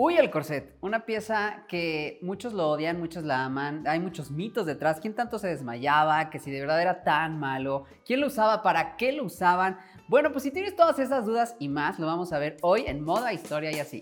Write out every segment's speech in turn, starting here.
Uy, el corset, una pieza que muchos lo odian, muchos la aman, hay muchos mitos detrás, quién tanto se desmayaba, que si de verdad era tan malo, quién lo usaba, para qué lo usaban. Bueno, pues si tienes todas esas dudas y más, lo vamos a ver hoy en Moda, Historia y así.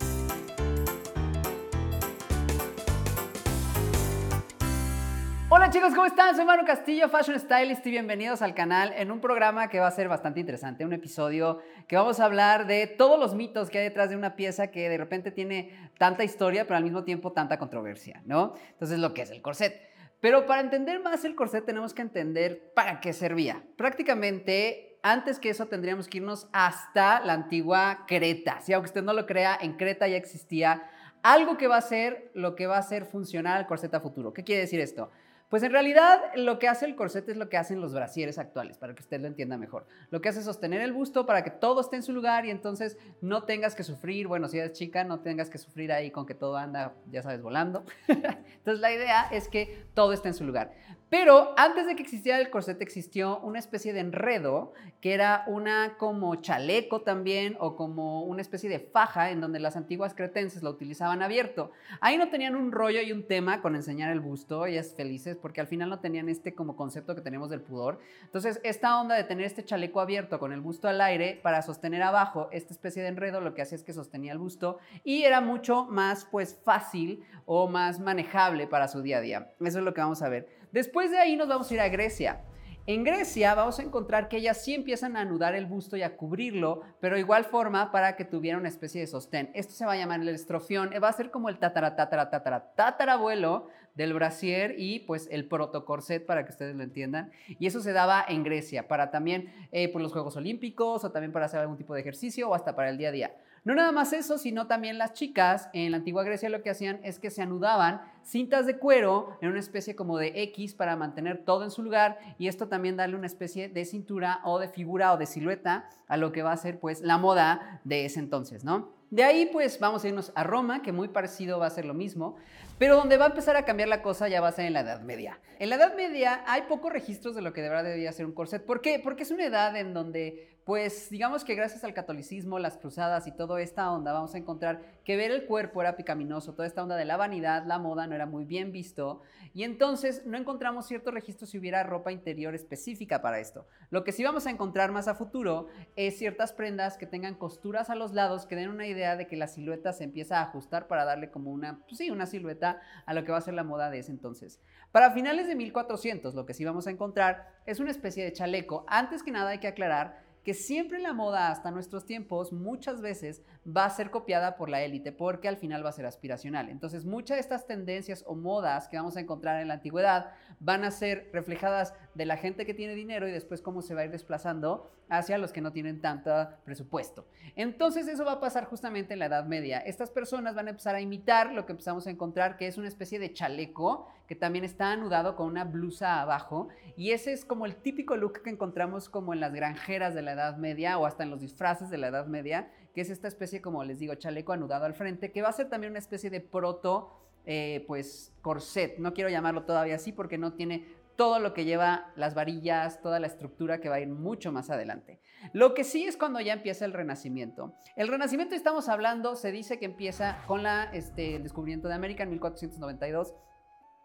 Hola chicos, ¿cómo están? Soy Manu Castillo, Fashion Stylist y bienvenidos al canal en un programa que va a ser bastante interesante, un episodio que vamos a hablar de todos los mitos que hay detrás de una pieza que de repente tiene tanta historia, pero al mismo tiempo tanta controversia, ¿no? Entonces, lo que es el corset. Pero para entender más el corset tenemos que entender para qué servía. Prácticamente antes que eso tendríamos que irnos hasta la antigua Creta. Si aunque usted no lo crea, en Creta ya existía algo que va a ser lo que va a hacer funcionar el corset a futuro. ¿Qué quiere decir esto? Pues en realidad lo que hace el corset es lo que hacen los brasieres actuales, para que usted lo entienda mejor. Lo que hace es sostener el busto para que todo esté en su lugar y entonces no tengas que sufrir, bueno, si eres chica, no tengas que sufrir ahí con que todo anda, ya sabes, volando. entonces la idea es que todo esté en su lugar. Pero antes de que existiera el corset existió una especie de enredo que era una como chaleco también o como una especie de faja en donde las antiguas cretenses lo utilizaban abierto. Ahí no tenían un rollo y un tema con enseñar el busto, ellas felices, porque al final no tenían este como concepto que tenemos del pudor. Entonces esta onda de tener este chaleco abierto con el busto al aire para sostener abajo esta especie de enredo lo que hacía es que sostenía el busto y era mucho más pues fácil o más manejable para su día a día. Eso es lo que vamos a ver. Después de ahí nos vamos a ir a Grecia. En Grecia vamos a encontrar que ellas sí empiezan a anudar el busto y a cubrirlo, pero igual forma para que tuviera una especie de sostén. Esto se va a llamar el estrofión, va a ser como el tatara, tatara, tatara, tatarabuelo del brasier y pues el protocorset para que ustedes lo entiendan. Y eso se daba en Grecia para también eh, por los Juegos Olímpicos o también para hacer algún tipo de ejercicio o hasta para el día a día. No nada más eso, sino también las chicas en la antigua Grecia lo que hacían es que se anudaban cintas de cuero en una especie como de X para mantener todo en su lugar y esto también darle una especie de cintura o de figura o de silueta a lo que va a ser pues la moda de ese entonces, ¿no? De ahí pues vamos a irnos a Roma, que muy parecido va a ser lo mismo, pero donde va a empezar a cambiar la cosa ya va a ser en la Edad Media. En la Edad Media hay pocos registros de lo que de verdad debía ser un corset. ¿Por qué? Porque es una edad en donde pues digamos que gracias al catolicismo, las cruzadas y toda esta onda, vamos a encontrar que ver el cuerpo era picaminoso, toda esta onda de la vanidad, la moda no era muy bien visto, y entonces no encontramos cierto registro si hubiera ropa interior específica para esto. Lo que sí vamos a encontrar más a futuro es ciertas prendas que tengan costuras a los lados, que den una idea de que la silueta se empieza a ajustar para darle como una, pues sí, una silueta a lo que va a ser la moda de ese entonces. Para finales de 1400, lo que sí vamos a encontrar es una especie de chaleco. Antes que nada hay que aclarar que siempre la moda hasta nuestros tiempos muchas veces va a ser copiada por la élite porque al final va a ser aspiracional. Entonces muchas de estas tendencias o modas que vamos a encontrar en la antigüedad van a ser reflejadas de la gente que tiene dinero y después cómo se va a ir desplazando hacia los que no tienen tanto presupuesto. Entonces eso va a pasar justamente en la Edad Media. Estas personas van a empezar a imitar lo que empezamos a encontrar que es una especie de chaleco que también está anudado con una blusa abajo y ese es como el típico look que encontramos como en las granjeras de la Edad Media o hasta en los disfraces de la Edad Media, que es esta especie como les digo chaleco anudado al frente que va a ser también una especie de proto eh, pues corset. No quiero llamarlo todavía así porque no tiene todo lo que lleva las varillas, toda la estructura que va a ir mucho más adelante. Lo que sí es cuando ya empieza el Renacimiento. El Renacimiento estamos hablando, se dice que empieza con la, este, el descubrimiento de América en 1492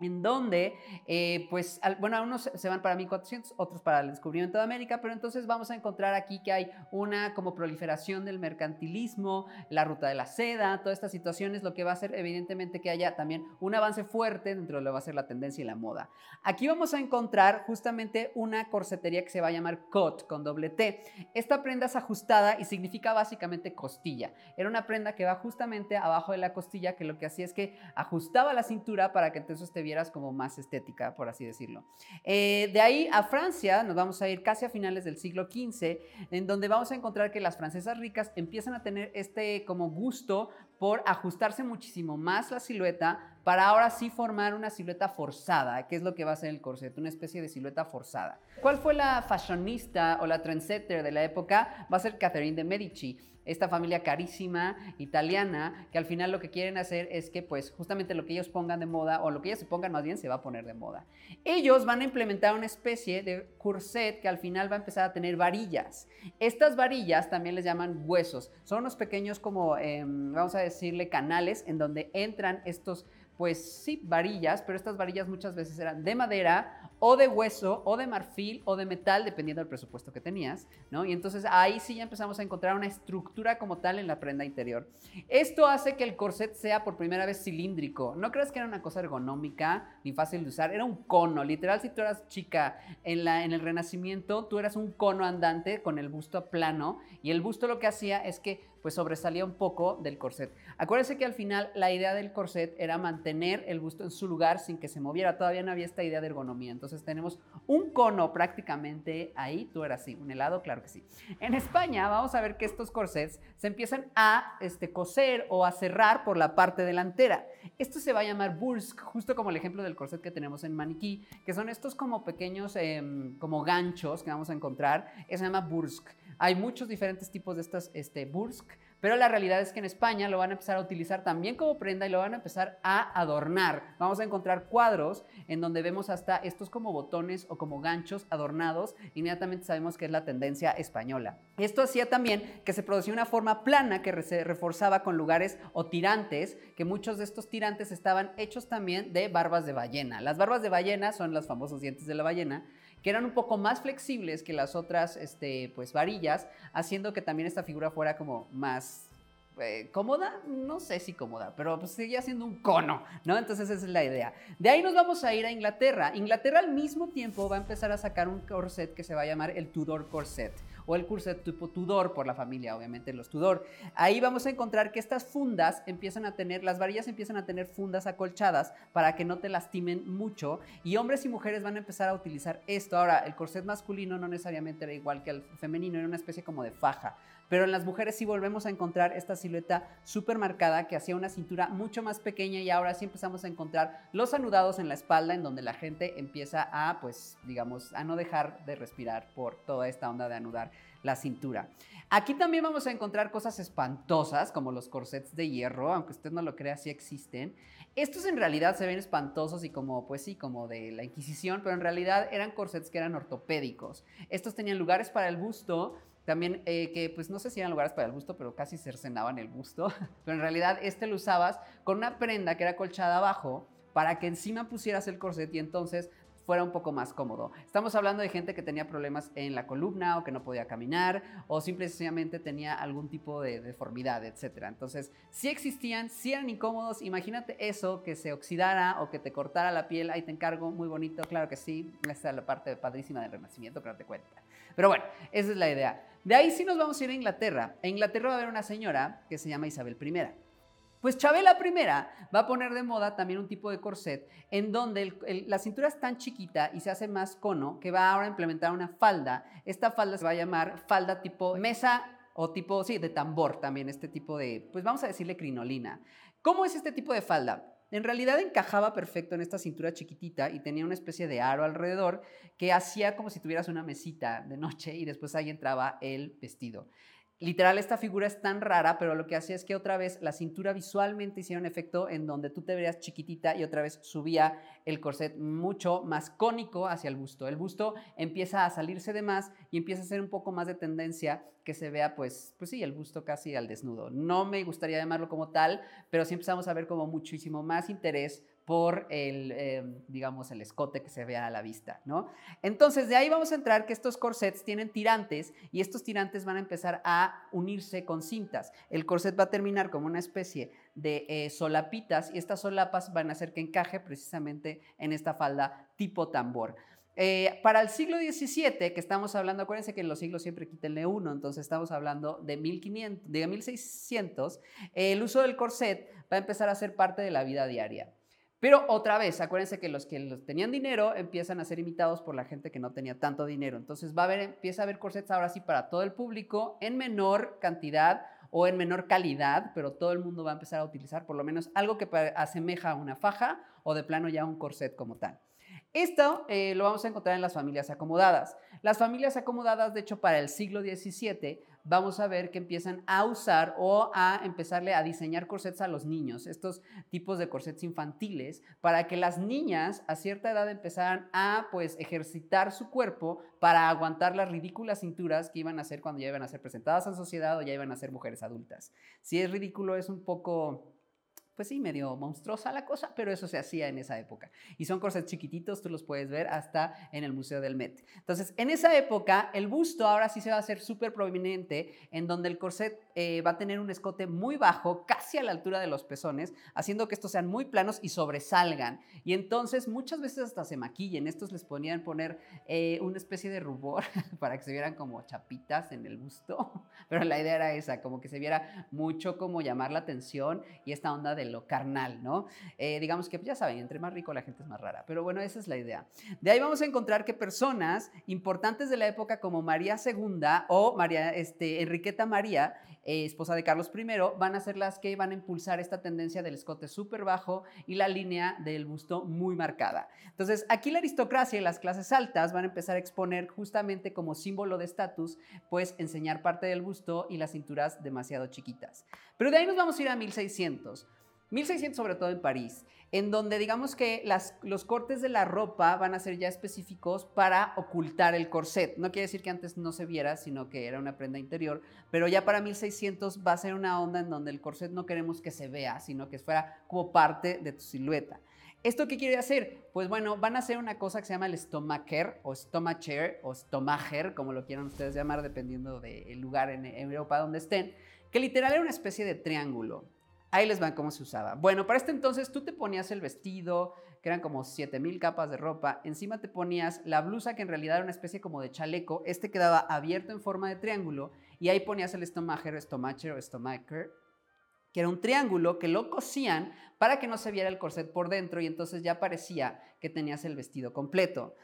en donde, eh, pues, bueno, algunos se van para 1400, otros para el descubrimiento de América, pero entonces vamos a encontrar aquí que hay una como proliferación del mercantilismo, la ruta de la seda, todas estas situaciones, lo que va a hacer evidentemente que haya también un avance fuerte dentro de lo que va a ser la tendencia y la moda. Aquí vamos a encontrar justamente una corsetería que se va a llamar cot con doble T. Esta prenda es ajustada y significa básicamente costilla. Era una prenda que va justamente abajo de la costilla que lo que hacía es que ajustaba la cintura para que entonces te como más estética, por así decirlo. Eh, de ahí a Francia nos vamos a ir casi a finales del siglo XV, en donde vamos a encontrar que las francesas ricas empiezan a tener este como gusto por ajustarse muchísimo más la silueta para ahora sí formar una silueta forzada, que es lo que va a ser el corset, una especie de silueta forzada. ¿Cuál fue la fashionista o la trendsetter de la época? Va a ser Catherine de Medici. Esta familia carísima italiana que al final lo que quieren hacer es que pues justamente lo que ellos pongan de moda o lo que ellos se pongan más bien se va a poner de moda. Ellos van a implementar una especie de corset que al final va a empezar a tener varillas. Estas varillas también les llaman huesos. Son unos pequeños como, em, vamos a decirle, canales en donde entran estos pues sí, varillas, pero estas varillas muchas veces eran de madera o de hueso, o de marfil, o de metal, dependiendo del presupuesto que tenías, ¿no? Y entonces ahí sí ya empezamos a encontrar una estructura como tal en la prenda interior. Esto hace que el corset sea por primera vez cilíndrico. No creas que era una cosa ergonómica ni fácil de usar, era un cono. Literal, si tú eras chica en, la, en el Renacimiento, tú eras un cono andante con el busto plano, y el busto lo que hacía es que pues sobresalía un poco del corset. Acuérdense que al final la idea del corset era mantener el busto en su lugar sin que se moviera. Todavía no había esta idea de ergonomía. Entonces tenemos un cono prácticamente ahí. Tú eras así, un helado, claro que sí. En España vamos a ver que estos corsets se empiezan a este, coser o a cerrar por la parte delantera. Esto se va a llamar bursk, justo como el ejemplo del corset que tenemos en maniquí, que son estos como pequeños em, como ganchos que vamos a encontrar. Eso se llama bursk. Hay muchos diferentes tipos de estas este, bursk. Pero la realidad es que en España lo van a empezar a utilizar también como prenda y lo van a empezar a adornar. Vamos a encontrar cuadros en donde vemos hasta estos como botones o como ganchos adornados. Inmediatamente sabemos que es la tendencia española. Esto hacía también que se producía una forma plana que se reforzaba con lugares o tirantes, que muchos de estos tirantes estaban hechos también de barbas de ballena. Las barbas de ballena son los famosos dientes de la ballena que eran un poco más flexibles que las otras este, pues, varillas, haciendo que también esta figura fuera como más eh, cómoda, no sé si cómoda, pero pues seguía siendo un cono, ¿no? Entonces esa es la idea. De ahí nos vamos a ir a Inglaterra. Inglaterra al mismo tiempo va a empezar a sacar un corset que se va a llamar el Tudor Corset o el corset tipo Tudor por la familia, obviamente los Tudor. Ahí vamos a encontrar que estas fundas empiezan a tener, las varillas empiezan a tener fundas acolchadas para que no te lastimen mucho y hombres y mujeres van a empezar a utilizar esto. Ahora, el corset masculino no necesariamente era igual que el femenino, era una especie como de faja. Pero en las mujeres sí volvemos a encontrar esta silueta súper marcada que hacía una cintura mucho más pequeña y ahora sí empezamos a encontrar los anudados en la espalda en donde la gente empieza a, pues, digamos, a no dejar de respirar por toda esta onda de anudar la cintura. Aquí también vamos a encontrar cosas espantosas como los corsets de hierro, aunque usted no lo crea, sí existen. Estos en realidad se ven espantosos y como, pues sí, como de la Inquisición, pero en realidad eran corsets que eran ortopédicos. Estos tenían lugares para el busto, también eh, que pues no sé si eran lugares para el busto, pero casi cercenaban el busto. Pero en realidad este lo usabas con una prenda que era colchada abajo para que encima pusieras el corset y entonces fuera un poco más cómodo. Estamos hablando de gente que tenía problemas en la columna o que no podía caminar o simplemente tenía algún tipo de deformidad, etc. Entonces, si existían, si eran incómodos, imagínate eso, que se oxidara o que te cortara la piel, ahí te encargo, muy bonito, claro que sí, esta es la parte padrísima del renacimiento, pero te cuenta. Pero bueno, esa es la idea. De ahí sí nos vamos a ir a Inglaterra. En Inglaterra va a haber una señora que se llama Isabel I. Pues Chabela I va a poner de moda también un tipo de corset en donde la cintura es tan chiquita y se hace más cono que va ahora a implementar una falda. Esta falda se va a llamar falda tipo mesa o tipo, sí, de tambor también, este tipo de, pues vamos a decirle crinolina. ¿Cómo es este tipo de falda? En realidad encajaba perfecto en esta cintura chiquitita y tenía una especie de aro alrededor que hacía como si tuvieras una mesita de noche y después ahí entraba el vestido. Literal, esta figura es tan rara, pero lo que hacía es que otra vez la cintura visualmente hiciera un efecto en donde tú te verías chiquitita y otra vez subía el corset mucho más cónico hacia el busto. El busto empieza a salirse de más y empieza a ser un poco más de tendencia que se vea, pues, pues sí, el busto casi al desnudo. No me gustaría llamarlo como tal, pero sí empezamos a ver como muchísimo más interés por el, em, digamos, el escote que se vea a la vista, ¿no? Entonces, de ahí vamos a entrar que estos corsets tienen tirantes y estos tirantes van a empezar a unirse con cintas. El corset va a terminar como una especie de eh, solapitas y estas solapas van a hacer que encaje precisamente en esta falda tipo tambor. Eh, para el siglo XVII, que estamos hablando, acuérdense que en los siglos siempre quítenle uno, entonces estamos hablando de, 1500, de 1600, el uso del corset va a empezar a ser parte de la vida diaria. Pero otra vez, acuérdense que los que tenían dinero empiezan a ser imitados por la gente que no tenía tanto dinero. Entonces va a haber, empieza a haber corsets ahora sí para todo el público en menor cantidad o en menor calidad, pero todo el mundo va a empezar a utilizar por lo menos algo que asemeja a una faja o de plano ya un corset como tal. Esto eh, lo vamos a encontrar en las familias acomodadas. Las familias acomodadas, de hecho, para el siglo XVII vamos a ver que empiezan a usar o a empezarle a diseñar corsets a los niños, estos tipos de corsets infantiles, para que las niñas a cierta edad empezaran a pues ejercitar su cuerpo para aguantar las ridículas cinturas que iban a ser cuando ya iban a ser presentadas a la sociedad o ya iban a ser mujeres adultas. Si es ridículo, es un poco pues sí, medio monstruosa la cosa, pero eso se hacía en esa época. Y son corsets chiquititos, tú los puedes ver hasta en el Museo del Met. Entonces, en esa época, el busto ahora sí se va a hacer súper prominente, en donde el corset eh, va a tener un escote muy bajo, casi a la altura de los pezones, haciendo que estos sean muy planos y sobresalgan. Y entonces, muchas veces hasta se maquillen. Estos les ponían poner eh, una especie de rubor para que se vieran como chapitas en el busto. Pero la idea era esa, como que se viera mucho como llamar la atención y esta onda del lo carnal, ¿no? Eh, digamos que ya saben, entre más rico la gente es más rara, pero bueno, esa es la idea. De ahí vamos a encontrar que personas importantes de la época como María II o María, este, Enriqueta María, eh, esposa de Carlos I, van a ser las que van a impulsar esta tendencia del escote súper bajo y la línea del busto muy marcada. Entonces, aquí la aristocracia y las clases altas van a empezar a exponer justamente como símbolo de estatus, pues enseñar parte del busto y las cinturas demasiado chiquitas. Pero de ahí nos vamos a ir a 1600. 1600 sobre todo en París, en donde digamos que los cortes de la ropa van a ser ya específicos para ocultar el corset. No quiere decir que antes no se viera, sino que era una prenda interior, pero ya para 1600 va a ser una onda en donde el corset no queremos que se vea, sino que fuera como parte de tu silueta. ¿Esto qué quiere hacer? Pues bueno, van a hacer una cosa que se llama el stomacher o stomacher o stomacher, como lo quieran ustedes llamar, dependiendo del lugar en Europa donde estén, que literal era una especie de triángulo. Ahí les van cómo se usaba. Bueno, para este entonces tú te ponías el vestido, que eran como 7000 capas de ropa, encima te ponías la blusa que en realidad era una especie como de chaleco, este quedaba abierto en forma de triángulo y ahí ponías el estomacher, estomacher o stomacher, que era un triángulo que lo cosían para que no se viera el corset por dentro y entonces ya parecía que tenías el vestido completo.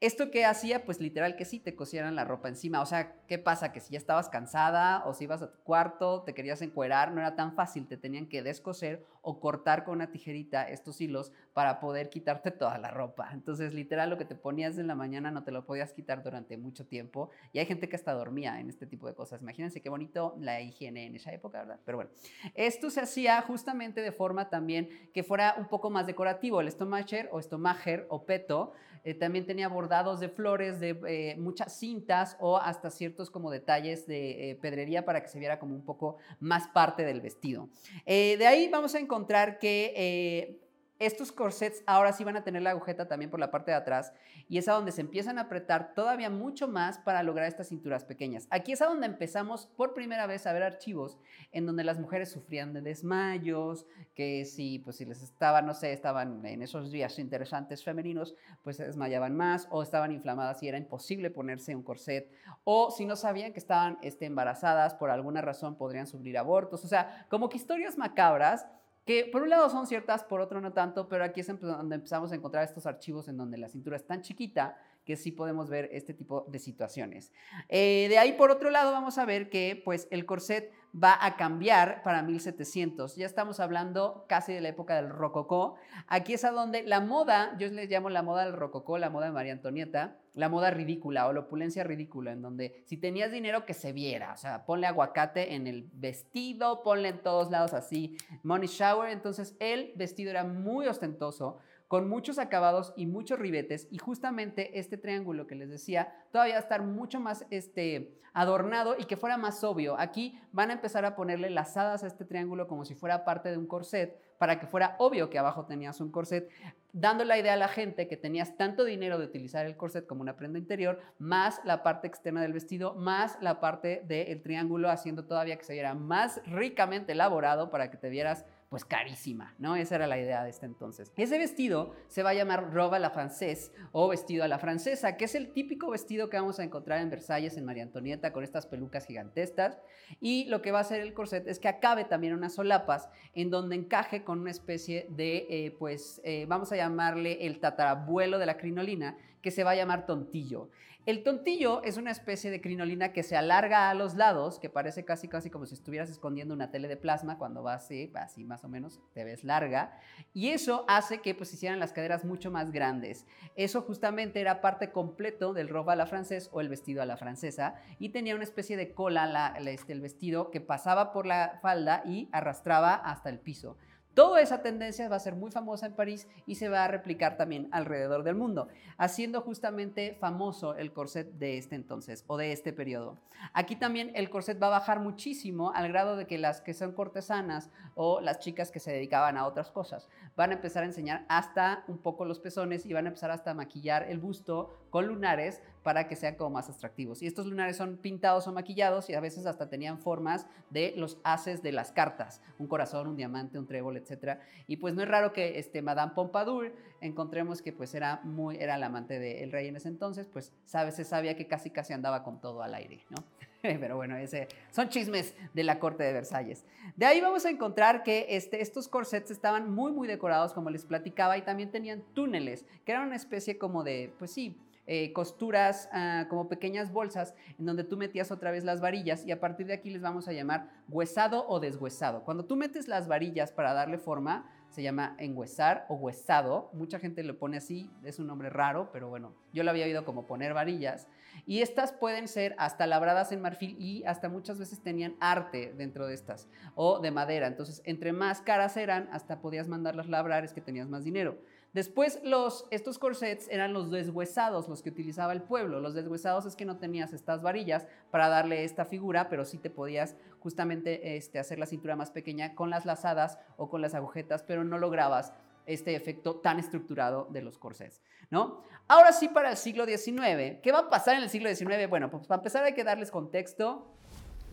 ¿Esto qué hacía? Pues literal que sí te cosieran la ropa encima. O sea, ¿qué pasa? Que si ya estabas cansada o si ibas a tu cuarto, te querías encuerar, no era tan fácil, te tenían que descoser o cortar con una tijerita estos hilos para poder quitarte toda la ropa. Entonces, literal, lo que te ponías en la mañana no te lo podías quitar durante mucho tiempo. Y hay gente que hasta dormía en este tipo de cosas. Imagínense qué bonito la higiene en esa época, ¿verdad? Pero bueno, esto se hacía justamente de forma también que fuera un poco más decorativo. El stomacher o stomacher o peto eh, también tenía bordados de flores, de eh, muchas cintas o hasta ciertos como detalles de eh, pedrería para que se viera como un poco más parte del vestido. de ahí vamos a encontrar que estos corsets ahora sí van a tener la agujeta también por la parte de atrás y es a donde se empiezan a apretar todavía mucho más para lograr estas cinturas pequeñas. Aquí es a donde empezamos por primera vez a ver archivos en donde las mujeres sufrían de desmayos, que si, pues si les estaban, no sé, estaban en esos días interesantes femeninos, pues se desmayaban más o estaban inflamadas y era imposible ponerse un corset o si no sabían que estaban este, embarazadas por alguna razón podrían sufrir abortos, o sea, como que historias macabras que por un lado son ciertas, por otro no tanto, pero aquí es donde empezamos a encontrar estos archivos en donde la cintura es tan chiquita que sí podemos ver este tipo de situaciones. Eh, de ahí, por otro lado, vamos a ver que pues, el corset va a cambiar para 1700. Ya estamos hablando casi de la época del rococó. Aquí es a donde la moda, yo les llamo la moda del rococó, la moda de María Antonieta, la moda ridícula o la opulencia ridícula, en donde si tenías dinero que se viera, o sea, ponle aguacate en el vestido, ponle en todos lados así, money shower, entonces el vestido era muy ostentoso, con muchos acabados y muchos ribetes y justamente este triángulo que les decía todavía estar mucho más este, adornado y que fuera más obvio. Aquí van a empezar a ponerle lazadas a este triángulo como si fuera parte de un corset para que fuera obvio que abajo tenías un corset, dando la idea a la gente que tenías tanto dinero de utilizar el corset como una prenda interior, más la parte externa del vestido, más la parte del triángulo, haciendo todavía que se viera más ricamente elaborado para que te vieras pues carísima, ¿no? Esa era la idea de este entonces. Ese vestido se va a llamar robe a la francesa o vestido a la francesa, que es el típico vestido que vamos a encontrar en Versalles, en María Antonieta, con estas pelucas gigantescas. Y lo que va a hacer el corset es que acabe también unas solapas en donde encaje con una especie de, eh, pues, eh, vamos a llamarle el tatarabuelo de la crinolina, que se va a llamar tontillo. El tontillo es una especie de crinolina que se alarga a los lados, que parece casi casi como si estuvieras escondiendo una tele de plasma cuando va así, así más o menos, te ves larga, y eso hace que pues hicieran las caderas mucho más grandes. Eso justamente era parte completo del robe a la francés o el vestido a la francesa y tenía una especie de cola este, el vestido que pasaba por la falda y arrastraba hasta el piso. Toda esa tendencia va a ser muy famosa en París y se va a replicar también alrededor del mundo, haciendo justamente famoso el corset de este entonces o de este periodo. Aquí también el corset va a bajar muchísimo al grado de que las que son cortesanas o las chicas que se dedicaban a otras cosas van a empezar a enseñar hasta un poco los pezones y van a empezar hasta a maquillar el busto con lunares para que sean como más atractivos. Y estos lunares son pintados o maquillados y a veces hasta tenían formas de los haces de las cartas, un corazón, un diamante, un trébol, etc. Y pues no es raro que este Madame Pompadour encontremos que pues era muy era el amante del rey en ese entonces, pues sabe, se sabía que casi casi andaba con todo al aire, ¿no? Pero bueno, ese, son chismes de la corte de Versalles. De ahí vamos a encontrar que este, estos corsets estaban muy, muy decorados, como les platicaba, y también tenían túneles, que eran una especie como de, pues sí, eh, costuras ah, como pequeñas bolsas en donde tú metías otra vez las varillas y a partir de aquí les vamos a llamar huesado o deshuesado. Cuando tú metes las varillas para darle forma, se llama enhuesar o huesado. Mucha gente lo pone así, es un nombre raro, pero bueno, yo lo había oído como poner varillas. Y estas pueden ser hasta labradas en marfil y hasta muchas veces tenían arte dentro de estas o de madera. Entonces, entre más caras eran, hasta podías mandarlas labrar, es que tenías más dinero. Después, los, estos corsets eran los deshuesados, los que utilizaba el pueblo. Los deshuesados es que no tenías estas varillas para darle esta figura, pero sí te podías justamente este, hacer la cintura más pequeña con las lazadas o con las agujetas, pero no lograbas este efecto tan estructurado de los corsets, ¿no? Ahora sí para el siglo XIX. ¿Qué va a pasar en el siglo XIX? Bueno, pues para empezar hay que darles contexto.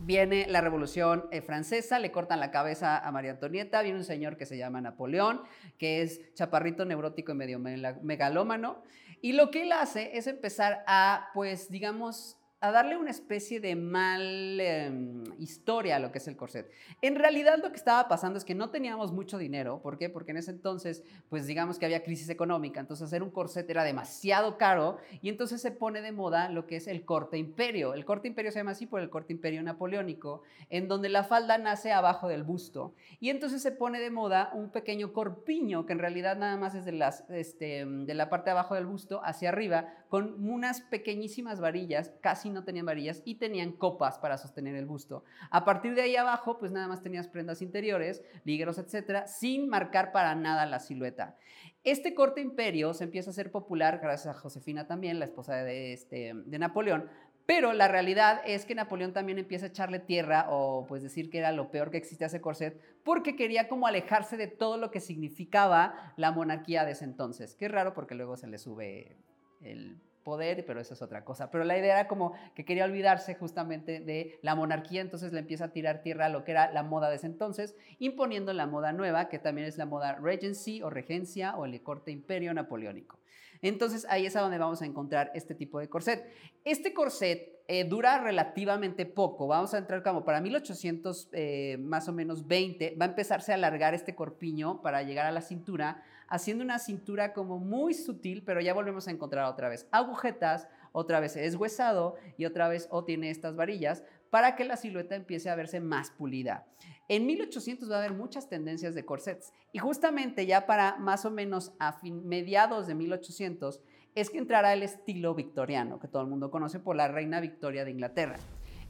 Viene la Revolución eh, Francesa, le cortan la cabeza a María Antonieta, viene un señor que se llama Napoleón, que es chaparrito, neurótico y medio megalómano, y lo que él hace es empezar a, pues, digamos, a darle una especie de mal em, historia a lo que es el corset. En realidad lo que estaba pasando es que no teníamos mucho dinero. ¿Por qué? Porque en ese entonces, pues digamos que había crisis económica. Entonces hacer un corset era demasiado caro y entonces se pone de moda lo que es el corte imperio. El corte imperio se llama así por el corte imperio napoleónico, en donde la falda nace abajo del busto. Y entonces se pone de moda un pequeño corpiño que en realidad nada más es de, las, este, de la parte de abajo del busto hacia arriba, con unas pequeñísimas varillas, casi no tenían varillas y tenían copas para sostener el busto. A partir de ahí abajo, pues nada más tenías prendas interiores, ligueros, etcétera, sin marcar para nada la silueta. Este corte imperio se empieza a hacer popular gracias a Josefina también, la esposa de, este, de Napoleón, pero la realidad es que Napoleón también empieza a echarle tierra o pues decir que era lo peor que existía ese corset porque quería como alejarse de todo lo que significaba la monarquía de ese entonces. Qué raro porque luego se le sube el poder, pero eso es otra cosa. Pero la idea era como que quería olvidarse justamente de la monarquía, entonces le empieza a tirar tierra a lo que era la moda de ese entonces, imponiendo la moda nueva, que también es la moda Regency o Regencia o el corte imperio napoleónico. Entonces ahí es a donde vamos a encontrar este tipo de corset. Este corset eh, dura relativamente poco, vamos a entrar como para 1800 eh, más o menos 20, va a empezarse a alargar este corpiño para llegar a la cintura, haciendo una cintura como muy sutil, pero ya volvemos a encontrar otra vez agujetas, otra vez es huesado y otra vez o tiene estas varillas para que la silueta empiece a verse más pulida. En 1800 va a haber muchas tendencias de corsets y justamente ya para más o menos a mediados de 1800 es que entrará el estilo victoriano, que todo el mundo conoce por la reina Victoria de Inglaterra.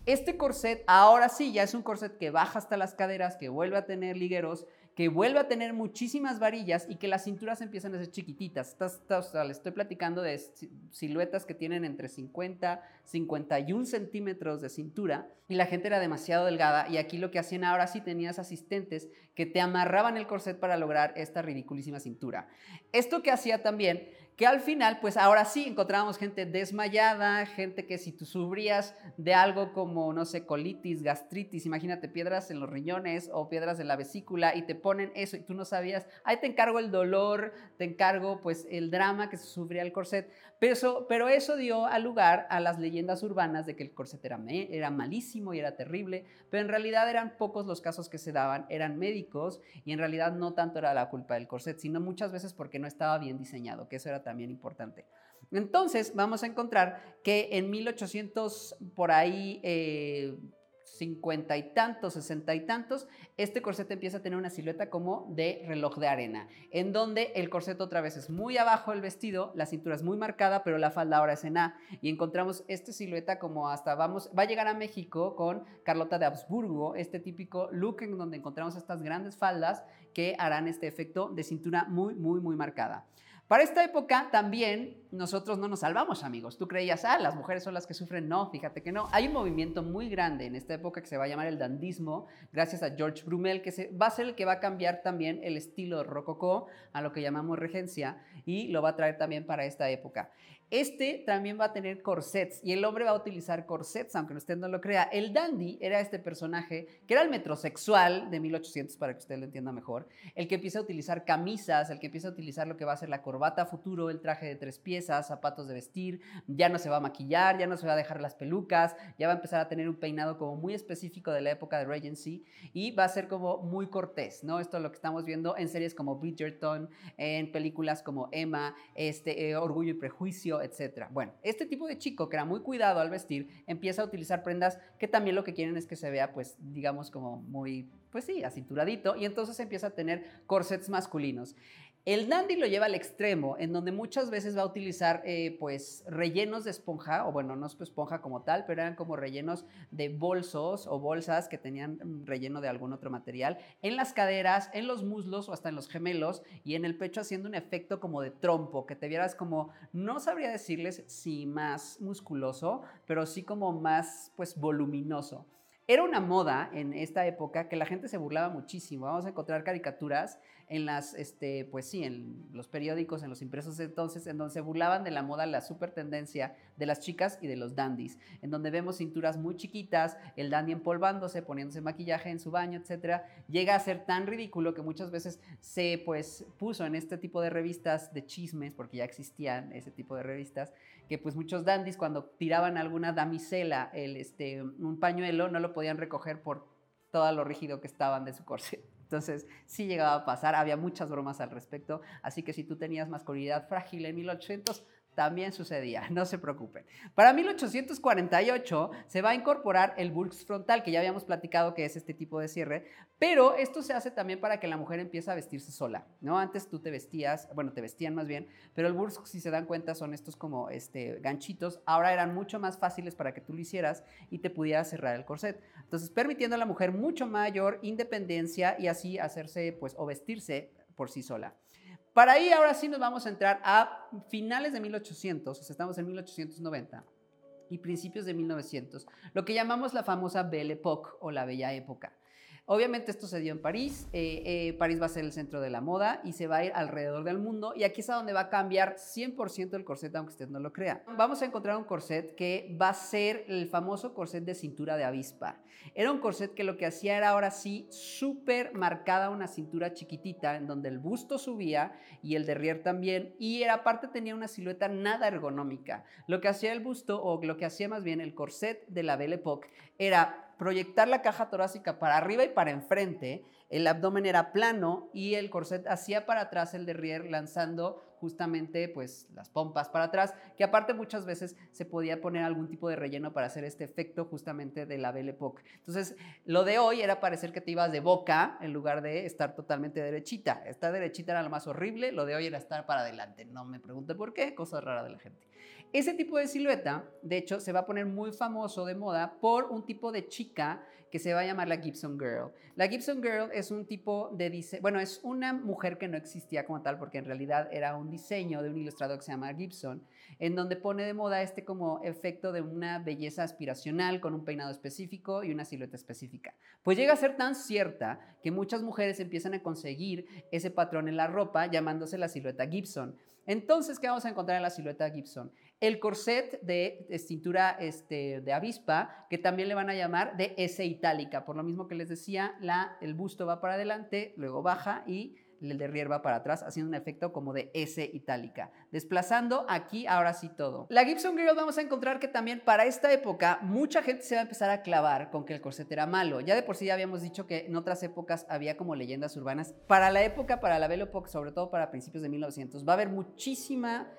Este corset ahora sí ya es un corset que baja hasta las caderas, que vuelve a tener ligueros que vuelve a tener muchísimas varillas y que las cinturas empiezan a ser chiquititas. le estoy platicando de siluetas que tienen entre 50, 51 centímetros de cintura y la gente era demasiado delgada y aquí lo que hacían ahora sí tenías asistentes que te amarraban el corset para lograr esta ridiculísima cintura. Esto que hacía también que al final, pues ahora sí encontrábamos gente desmayada, gente que si tú sufrías de algo como, no sé, colitis, gastritis, imagínate piedras en los riñones o piedras en la vesícula y te ponen eso y tú no sabías, ahí te encargo el dolor, te encargo pues el drama que se sufría el corset, pero eso, dio al lugar a las leyendas urbanas de que el corset era, era malísimo y era terrible, pero en realidad eran pocos los casos que se daban, eran médicos y en realidad no tanto era la culpa del corset, sino muchas veces porque no estaba bien diseñado, que eso era también importante. Entonces vamos a encontrar que en 1800 por ahí... Eh, cincuenta y tantos, sesenta y tantos, este corset empieza a tener una silueta como de reloj de arena, en donde el corset otra vez es muy abajo del vestido, la cintura es muy marcada, pero la falda ahora es en A, y encontramos esta silueta como hasta vamos, va a llegar a México con Carlota de Habsburgo, este típico look en donde encontramos estas grandes faldas que harán este efecto de cintura muy, muy, muy marcada. Para esta época también nosotros no nos salvamos, amigos. Tú creías, ah, las mujeres son las que sufren. No, fíjate que no. Hay un movimiento muy grande en esta época que se va a llamar el dandismo, gracias a George Brumel, que se, va a ser el que va a cambiar también el estilo rococó a lo que llamamos regencia y lo va a traer también para esta época. Este también va a tener corsets y el hombre va a utilizar corsets, aunque usted no lo crea. El dandy era este personaje que era el metrosexual de 1800, para que usted lo entienda mejor, el que empieza a utilizar camisas, el que empieza a utilizar lo que va a ser la corbata futuro, el traje de tres piezas, zapatos de vestir, ya no se va a maquillar, ya no se va a dejar las pelucas, ya va a empezar a tener un peinado como muy específico de la época de Regency y va a ser como muy cortés, ¿no? Esto es lo que estamos viendo en series como Bridgerton, en películas como Emma, este, eh, Orgullo y Prejuicio, etcétera. Bueno, este tipo de chico que era muy cuidado al vestir empieza a utilizar prendas que también lo que quieren es que se vea, pues, digamos, como muy, pues sí, acinturadito, y entonces empieza a tener corsets masculinos. El dandy lo lleva al extremo, en donde muchas veces va a utilizar eh, pues rellenos de esponja, o bueno, no es esponja como tal, pero eran como rellenos de bolsos o bolsas que tenían mm, relleno de algún otro material, en las caderas, en los muslos o hasta en los gemelos y en el pecho haciendo un efecto como de trompo, que te vieras como, no sabría decirles si más musculoso, pero sí como más pues voluminoso. Era una moda en esta época que la gente se burlaba muchísimo. Vamos a encontrar caricaturas en las, este, pues sí, en los periódicos, en los impresos entonces, en donde se burlaban de la moda, la super tendencia de las chicas y de los dandies, en donde vemos cinturas muy chiquitas, el dandy empolvándose, poniéndose maquillaje en su baño, etcétera, llega a ser tan ridículo que muchas veces se, pues, puso en este tipo de revistas de chismes, porque ya existían ese tipo de revistas, que pues muchos dandies cuando tiraban alguna damisela el, este, un pañuelo no lo podían recoger por todo lo rígido que estaban de su corset. Entonces, sí llegaba a pasar, había muchas bromas al respecto, así que si tú tenías masculinidad frágil en 1800, también sucedía, no se preocupen. Para 1848 se va a incorporar el bulks frontal, que ya habíamos platicado que es este tipo de cierre, pero esto se hace también para que la mujer empiece a vestirse sola, ¿no? Antes tú te vestías, bueno, te vestían más bien, pero el bulks, si se dan cuenta, son estos como este, ganchitos, ahora eran mucho más fáciles para que tú lo hicieras y te pudieras cerrar el corset. Entonces, permitiendo a la mujer mucho mayor independencia y así hacerse, pues, o vestirse por sí sola. Para ahí ahora sí nos vamos a entrar a finales de 1800, o sea, estamos en 1890 y principios de 1900, lo que llamamos la famosa Belle Époque o la Bella Época. Obviamente esto se dio en París, eh, eh, París va a ser el centro de la moda y se va a ir alrededor del mundo y aquí es donde va a cambiar 100% el corset, aunque usted no lo crea. Vamos a encontrar un corset que va a ser el famoso corset de cintura de avispa. Era un corset que lo que hacía era ahora sí súper marcada una cintura chiquitita en donde el busto subía y el derrier también y era, aparte tenía una silueta nada ergonómica. Lo que hacía el busto o lo que hacía más bien el corset de la Belle Époque era proyectar la caja torácica para arriba y para enfrente, el abdomen era plano y el corset hacía para atrás el derrier lanzando justamente pues las pompas para atrás, que aparte muchas veces se podía poner algún tipo de relleno para hacer este efecto justamente de la Belle Époque. Entonces, lo de hoy era parecer que te ibas de boca en lugar de estar totalmente derechita. Estar derechita era lo más horrible, lo de hoy era estar para adelante. No me pregunte por qué, cosa rara de la gente. Ese tipo de silueta, de hecho, se va a poner muy famoso de moda por un tipo de chica que se va a llamar la Gibson Girl. La Gibson Girl es un tipo de diseño, bueno, es una mujer que no existía como tal porque en realidad era un diseño de un ilustrador que se llama Gibson, en donde pone de moda este como efecto de una belleza aspiracional con un peinado específico y una silueta específica. Pues llega a ser tan cierta que muchas mujeres empiezan a conseguir ese patrón en la ropa llamándose la silueta Gibson. Entonces, ¿qué vamos a encontrar en la silueta Gibson? El corset de, cintura este, de avispa, que también le van a llamar de S itálica. Por lo mismo que les decía, la, el busto va para adelante, luego baja y el derrier va para atrás, haciendo un efecto como de S itálica. Desplazando aquí, ahora sí todo. La Gibson Girl vamos a encontrar que también para esta época mucha gente se va a empezar a clavar con que el corset era malo. Ya de por sí ya habíamos dicho que en otras épocas había como leyendas urbanas. Para la época, para la Belle Époque, sobre todo para principios de 1900, va a haber muchísima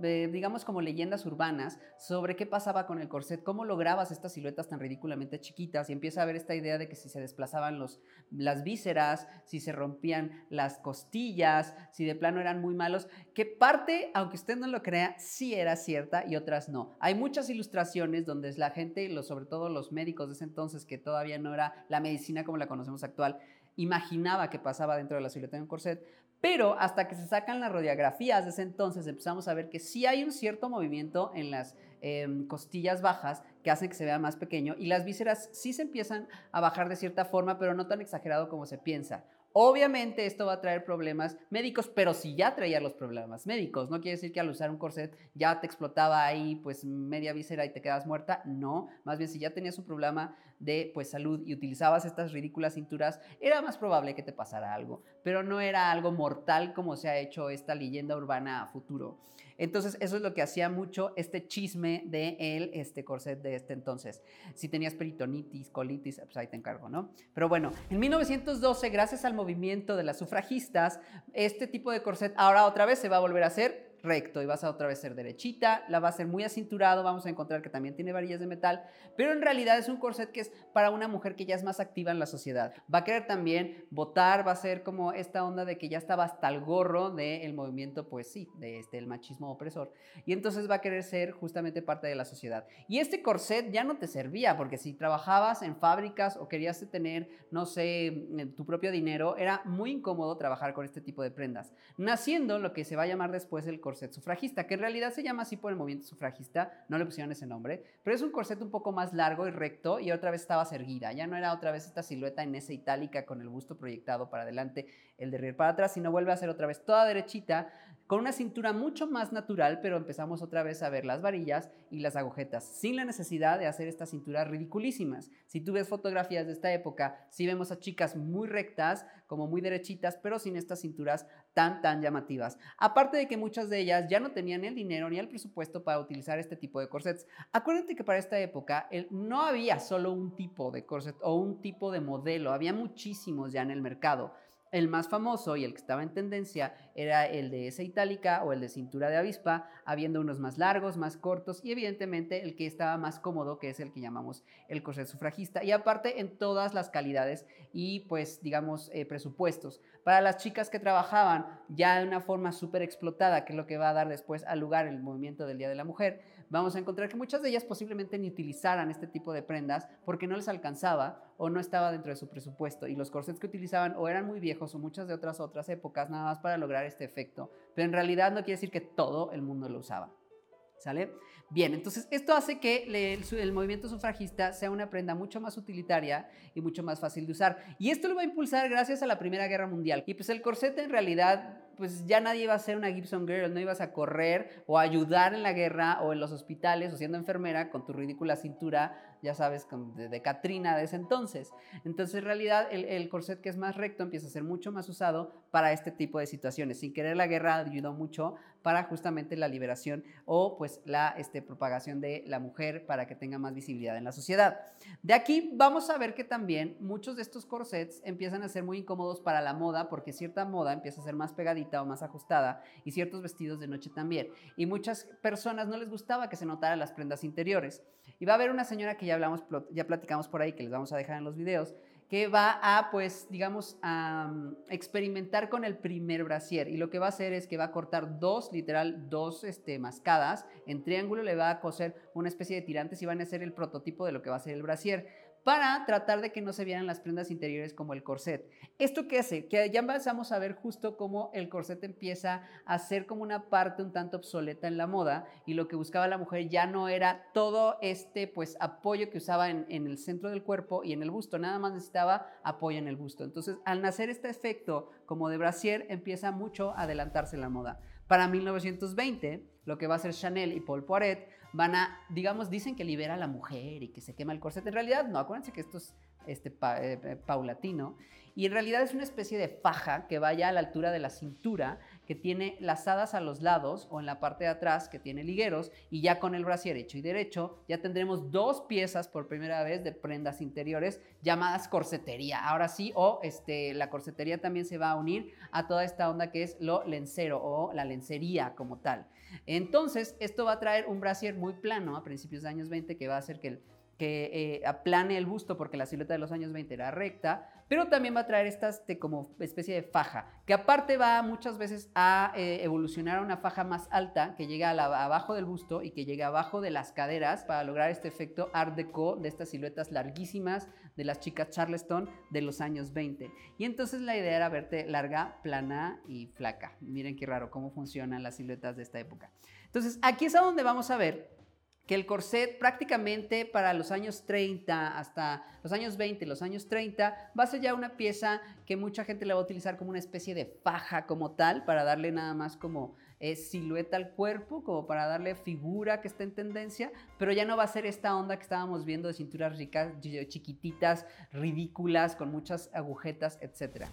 digamos, como leyendas urbanas sobre qué pasaba con el corset, cómo lograbas estas siluetas tan ridículamente chiquitas y empieza a haber esta idea de que si se desplazaban los, las vísceras, si se rompían las costillas, si de plano eran muy malos, que parte, aunque usted no lo crea, sí era cierta y otras no. Hay muchas ilustraciones donde la gente, sobre todo los médicos de ese entonces, que todavía no era la medicina como la conocemos actual, imaginaba que pasaba dentro de la silueta de un corset, pero hasta que se sacan las radiografías de ese entonces empezamos a ver que sí hay un cierto movimiento en las em, costillas bajas que hacen que se vea más pequeño y las vísceras sí se empiezan a bajar de cierta forma, pero no tan exagerado como se piensa. Obviamente esto va a traer problemas médicos, pero si ya traía los problemas médicos, no quiere decir que al usar un corset ya te explotaba ahí pues media víscera y te quedas muerta, no, más bien si ya tenías un problema de pues salud y utilizabas estas ridículas cinturas, era más probable que te pasara algo, pero no era algo mortal como se ha hecho esta leyenda urbana a futuro. Entonces, eso es lo que hacía mucho este chisme de el este corset de este entonces. Si tenías peritonitis, colitis, pues ahí te encargo, ¿no? Pero bueno, en 1912, gracias al movimiento de las sufragistas, este tipo de corset ahora otra vez se va a volver a hacer recto y vas a otra vez ser derechita, la va a ser muy acinturado, vamos a encontrar que también tiene varillas de metal, pero en realidad es un corset que es para una mujer que ya es más activa en la sociedad. Va a querer también votar, va a ser como esta onda de que ya estaba hasta el gorro del movimiento, pues sí, de este, machismo opresor. Y entonces va a querer ser justamente parte de la sociedad. Y este corset ya no te servía, porque si trabajabas en fábricas o querías tener, no sé, tu propio dinero, era muy incómodo trabajar con este tipo de prendas. Naciendo lo que se va a llamar después el corset sufragista, que en realidad se llama así por el movimiento sufragista, no le pusieron ese nombre, pero es un corset un poco más largo y recto y otra vez estaba erguida, ya no era otra vez esta silueta en esa itálica con el busto proyectado para adelante, el de para atrás, sino vuelve a ser otra vez toda derechita, con una cintura mucho más natural, pero empezamos otra vez a ver las varillas y las agujetas, sin la necesidad de hacer estas cinturas ridiculísimas. Si tú ves fotografías de esta época, si vemos a chicas muy rectas, como muy derechitas, pero sin estas cinturas tan, tan llamativas. Aparte de que muchas de ellas ya no tenían el dinero ni el presupuesto para utilizar este tipo de corsets. Acuérdate que para esta época no había solo un tipo de corset o un tipo de modelo, había muchísimos ya en el mercado. El más famoso y el que estaba en tendencia era el de esa itálica o el de cintura de avispa, habiendo unos más largos, más cortos y evidentemente el que estaba más cómodo, que es el que llamamos el corset sufragista. Y aparte en todas las calidades y pues digamos eh, presupuestos. Para las chicas que trabajaban ya de una forma súper explotada, que es lo que va a dar después al lugar el movimiento del Día de la Mujer, vamos a encontrar que muchas de ellas posiblemente ni utilizaran este tipo de prendas porque no les alcanzaba o no estaba dentro de su presupuesto. Y los corsets que utilizaban o eran muy viejos o muchas de otras otras épocas nada más para lograr este efecto. Pero en realidad no quiere decir que todo el mundo lo usaba. ¿Sale? Bien, entonces esto hace que el, movimiento sufragista sea una prenda mucho más utilitaria y mucho más fácil de usar. Y esto lo va a impulsar gracias a la Primera Guerra Mundial. Y pues el corset en realidad pues ya nadie iba a ser una Gibson Girl, no ibas a correr o ayudar en la guerra o en los hospitales o siendo enfermera con tu ridícula cintura, ya sabes, de, Katrina de ese entonces. Entonces, en realidad, el, corset que es más recto empieza a ser mucho más usado para este tipo de situaciones. Sin querer, la guerra ayudó mucho para justamente la liberación o pues la este, propagación de la mujer para que tenga más visibilidad en la sociedad. De aquí vamos a ver que también muchos de estos corsets empiezan a ser muy incómodos para la moda porque cierta moda empieza a ser más pegadita o más ajustada y ciertos vestidos de noche también. Y muchas personas no les gustaba que se notaran las prendas interiores. Y va a haber una señora que ya hablamos, ya platicamos por ahí, que les vamos a dejar en los videos, que va a, pues, digamos, a mm, experimentar con el primer brasier. Y lo que va a hacer es que va a cortar dos, literal, dos este, mascadas. En triángulo le va a coser una especie de tirantes y van a hacer el prototipo de lo que va a ser el brasier para tratar de que no se vieran las prendas interiores como el corset. ¿Esto qué hace? Que ya empezamos a ver justo cómo el corset empieza a ser como una parte un tanto obsoleta en la moda y lo que buscaba la mujer ya no era todo este pues apoyo que usaba en, el centro del cuerpo y en el busto, nada más necesitaba apoyo en el busto. Entonces, al nacer este efecto como de brasier, empieza mucho a adelantarse la moda. Para 1920, lo que va a ser Chanel y Paul Poiret van a, digamos, dicen que libera a la mujer y que se quema el corset. En realidad, no, acuérdense que esto es este, eh, paulatino. Y en realidad es una especie de faja que vaya a la altura de la cintura, que tiene lazadas a los lados o en la parte de atrás que tiene ligueros y ya con el brasier hecho y derecho ya tendremos dos piezas por primera vez de prendas interiores llamadas corsetería. Ahora sí, o este, la corsetería también se va a unir a toda esta onda que es lo lencero o la lencería como tal. Entonces, esto va a traer un brasier muy plano a principios de años 20 que va a hacer que el que eh, aplane el busto porque la silueta de los años 20 era recta, pero también va a traer esta como especie de faja, que aparte va muchas veces a eh, evolucionar a una faja más alta que llega abajo del busto y que llega abajo de las caderas para lograr este efecto art deco de estas siluetas larguísimas de las chicas Charleston de los años 20. Y entonces la idea era verte larga, plana y flaca. Miren qué raro cómo funcionan las siluetas de esta época. Entonces aquí es a donde vamos a ver que el corset prácticamente para los años 30 hasta los años 20, los años 30, va a ser ya una pieza que mucha gente la va a utilizar como una especie de faja como tal, para darle nada más como eh, silueta al cuerpo, como para darle figura que está en tendencia, pero ya no va a ser esta onda que estábamos viendo de cinturas ricas, chiquititas, ridículas, con muchas agujetas, etcétera.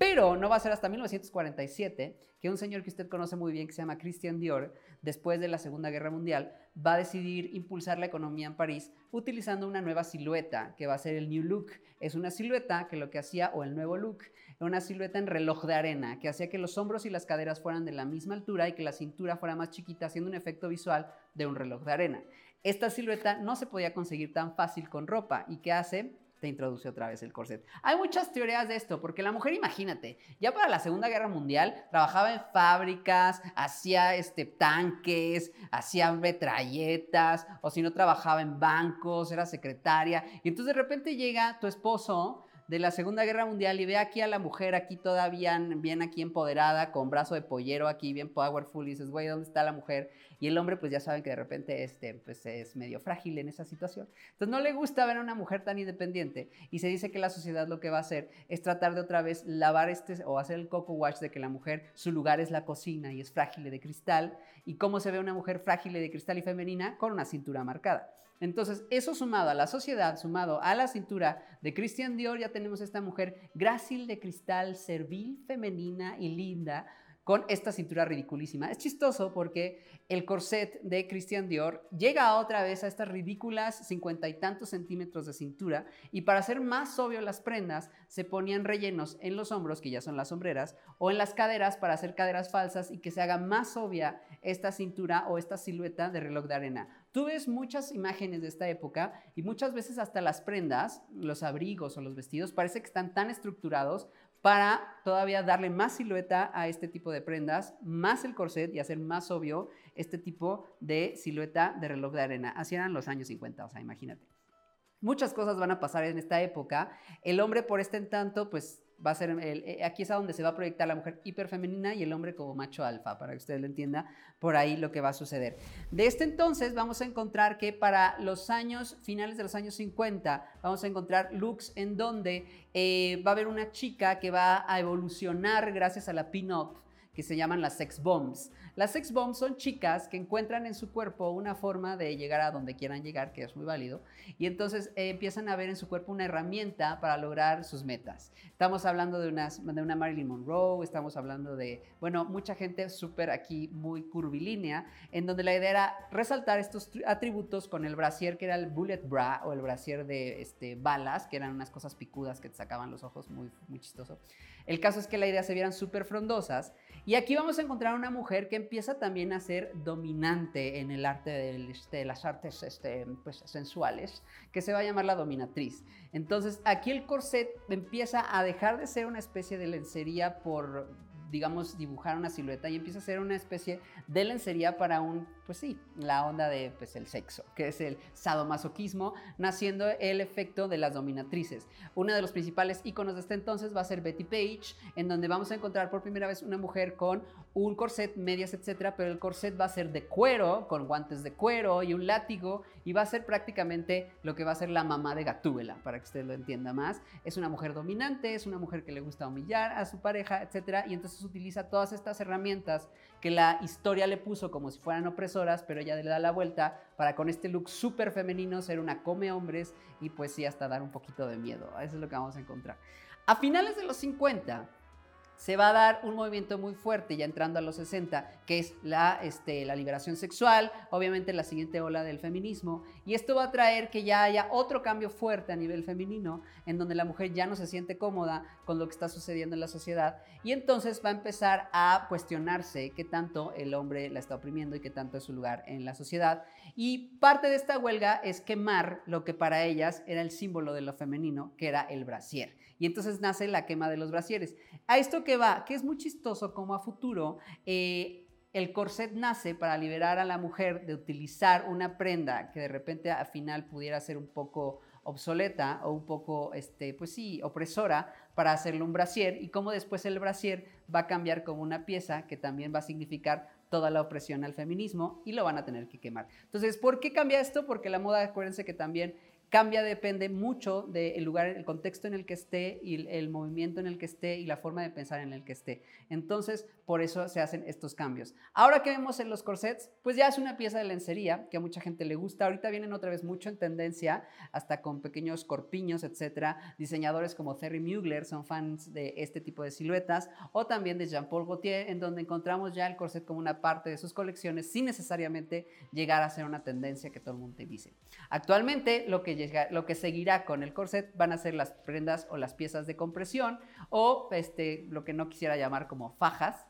Pero no va a ser hasta 1947 que un señor que usted conoce muy bien, que se llama Christian Dior, después de la Segunda Guerra Mundial, va a decidir impulsar la economía en París utilizando una nueva silueta, que va a ser el New Look. Es una silueta que lo que hacía, o el nuevo look, una silueta en reloj de arena, que hacía que los hombros y las caderas fueran de la misma altura y que la cintura fuera más chiquita, haciendo un efecto visual de un reloj de arena. Esta silueta no se podía conseguir tan fácil con ropa. ¿Y qué hace? Te introduce otra vez el corset. Hay muchas teorías de esto, porque la mujer, imagínate, ya para la Segunda Guerra Mundial trabajaba en fábricas, hacía este, tanques, hacía metralletas, o si no trabajaba en bancos, era secretaria, y entonces de repente llega tu esposo de la Segunda Guerra Mundial y ve aquí a la mujer aquí todavía bien aquí empoderada, con brazo de pollero aquí, bien powerful, y dices, güey, ¿dónde está la mujer? Y el hombre, pues ya saben que de repente este, pues, es medio frágil en esa situación. Entonces no le gusta ver a una mujer tan independiente y se dice que la sociedad lo que va a hacer es tratar de otra vez lavar este o hacer el coco wash de que la mujer, su lugar es la cocina y es frágil de cristal. ¿Y cómo se ve una mujer frágil de cristal y femenina? Con una cintura marcada. Entonces, eso sumado a la sociedad, sumado a la cintura de Christian Dior, ya tenemos esta mujer grácil de cristal, servil, femenina y linda, con esta cintura ridiculísima. Es chistoso porque el corset de Christian Dior llega otra vez a estas ridículas cincuenta y tantos centímetros de cintura y para hacer más obvio las prendas se ponían rellenos en los hombros, que ya son las sombreras, o en las caderas para hacer caderas falsas y que se haga más obvia esta cintura o esta silueta de reloj de arena. Tú ves muchas imágenes de esta época y muchas veces hasta las prendas, los abrigos o los vestidos, parece que están tan estructurados para todavía darle más silueta a este tipo de prendas, más el corset y hacer más obvio este tipo de silueta de reloj de arena. Así eran los años 50, o sea, imagínate. Muchas cosas van a pasar en esta época. El hombre por este tanto, pues va a ser, eh, aquí es a donde se va a proyectar la mujer hiperfemenina y el hombre como macho alfa, para que usted lo entienda, por ahí lo que va a suceder. De este entonces vamos a encontrar que para los años, finales de los años 50, vamos a encontrar looks en donde eh, va a haber una chica que va a evolucionar gracias a la pin-up, que se llaman las sex bombs. Las sex bombs son chicas que encuentran en su cuerpo una forma de llegar a donde quieran llegar, que es muy válido, y entonces eh, empiezan a ver en su cuerpo una herramienta para lograr sus metas. Estamos hablando de, unas, de una Marilyn Monroe, estamos hablando de, bueno, mucha gente súper aquí muy curvilínea, en donde la idea era resaltar estos atributos con el brasier que era el bullet bra o el brasier de este, balas, que eran unas cosas picudas que te sacaban los ojos, muy, muy chistoso. El caso es que la idea se vieran súper frondosas y aquí vamos a encontrar una mujer que empieza también a ser dominante en el arte de, este, las artes este, pues, sensuales, que se va a llamar la dominatriz. Entonces aquí el corset empieza a dejar de ser una especie de lencería por digamos, dibujar una silueta y empieza a ser una especie de lencería para un, pues sí, la onda de, pues, el sexo, que es el sadomasoquismo, naciendo el efecto de las dominatrices. Uno de los principales iconos de este entonces va a ser Betty Page, en donde vamos a encontrar por primera vez una mujer con un corset, medias, etcétera, pero el corset va a ser de cuero, con guantes de cuero y un látigo, y va a ser prácticamente lo que va a ser la mamá de Gatúbela, para que usted lo entienda más. Es una mujer dominante, es una mujer que le gusta humillar a su pareja, etcétera, y entonces utiliza todas estas herramientas que la historia le puso como si fueran opresoras, pero ella le da la vuelta para con este look súper femenino ser una come hombres y pues sí hasta dar un poquito de miedo. Eso es lo que vamos a encontrar. A finales de los 50 se va a dar un movimiento muy fuerte ya entrando a los 60, que es la, este, la liberación sexual, obviamente la siguiente ola del feminismo, y esto va a traer que ya haya otro cambio fuerte a nivel femenino, en donde la mujer ya no se siente cómoda con lo que está sucediendo en la sociedad, y entonces va a empezar a cuestionarse qué tanto el hombre la está oprimiendo y qué tanto es su lugar en la sociedad. Y parte de esta huelga es quemar lo que para ellas era el símbolo de lo femenino, que era el brasier. Y entonces nace la quema de los brasieres. A esto que va, que es muy chistoso como a futuro, eh, el corset nace para liberar a la mujer de utilizar una prenda que de repente al final pudiera ser un poco obsoleta o un poco, este, pues sí, opresora para hacerle un brasier y cómo después el brasier va a cambiar como una pieza que también va a significar toda la opresión al feminismo y lo van a tener que quemar. Entonces, ¿por qué cambia esto? Porque la moda, acuérdense que también cambia, depende mucho del lugar, el contexto en el que esté y el, movimiento en el que esté y la forma de pensar en el que esté. Entonces, por eso se hacen estos cambios. Ahora que vemos en los corsets, pues ya es una pieza de lencería que a mucha gente le gusta. Ahorita vienen otra vez mucho en tendencia, hasta con pequeños corpiños, etcétera. Diseñadores como Terry Mugler son fans de este tipo de siluetas o también de Jean-Paul Gaultier, en donde encontramos ya el corset como una parte de sus colecciones sin necesariamente llegar a ser una tendencia que todo el mundo dice. Actualmente, lo que lo que seguirá con el corset van a ser las prendas o las piezas de compresión o este, lo que no quisiera llamar como fajas,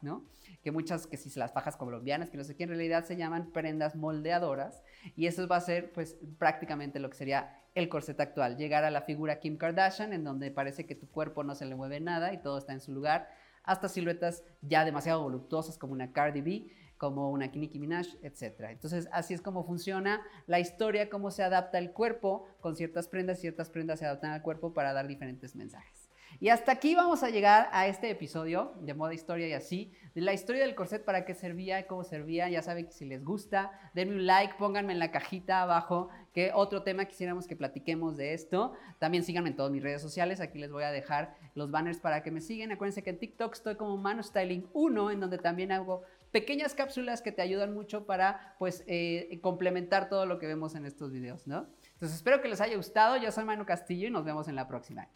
Que muchas, que si las fajas colombianas, que no sé qué, en realidad se llaman prendas moldeadoras y eso va a ser pues prácticamente lo que sería el corset actual, llegar a la figura Kim Kardashian en donde parece que tu cuerpo no se le mueve nada y todo está en su lugar, hasta siluetas ya demasiado voluptuosas como una Cardi B, como una Nicki Minaj, etc. Entonces, así es como funciona la historia, cómo se adapta el cuerpo con ciertas prendas, ciertas prendas se adaptan al cuerpo para dar diferentes mensajes. Y hasta aquí vamos a llegar a este episodio de moda, historia y así, de la historia del corset, para qué servía, cómo servía. Ya saben que si les gusta, denme un like, pónganme en la cajita abajo qué otro tema quisiéramos que platiquemos de esto. También síganme en todas mis redes sociales, aquí les voy a dejar los banners para que me sigan. Acuérdense que en TikTok estoy como Mano Styling 1, en donde también hago pequeñas cápsulas que te ayudan mucho para pues eh, complementar todo lo que vemos en estos videos, ¿no? Entonces espero que les haya gustado, yo soy Manu Castillo y nos vemos en la próxima.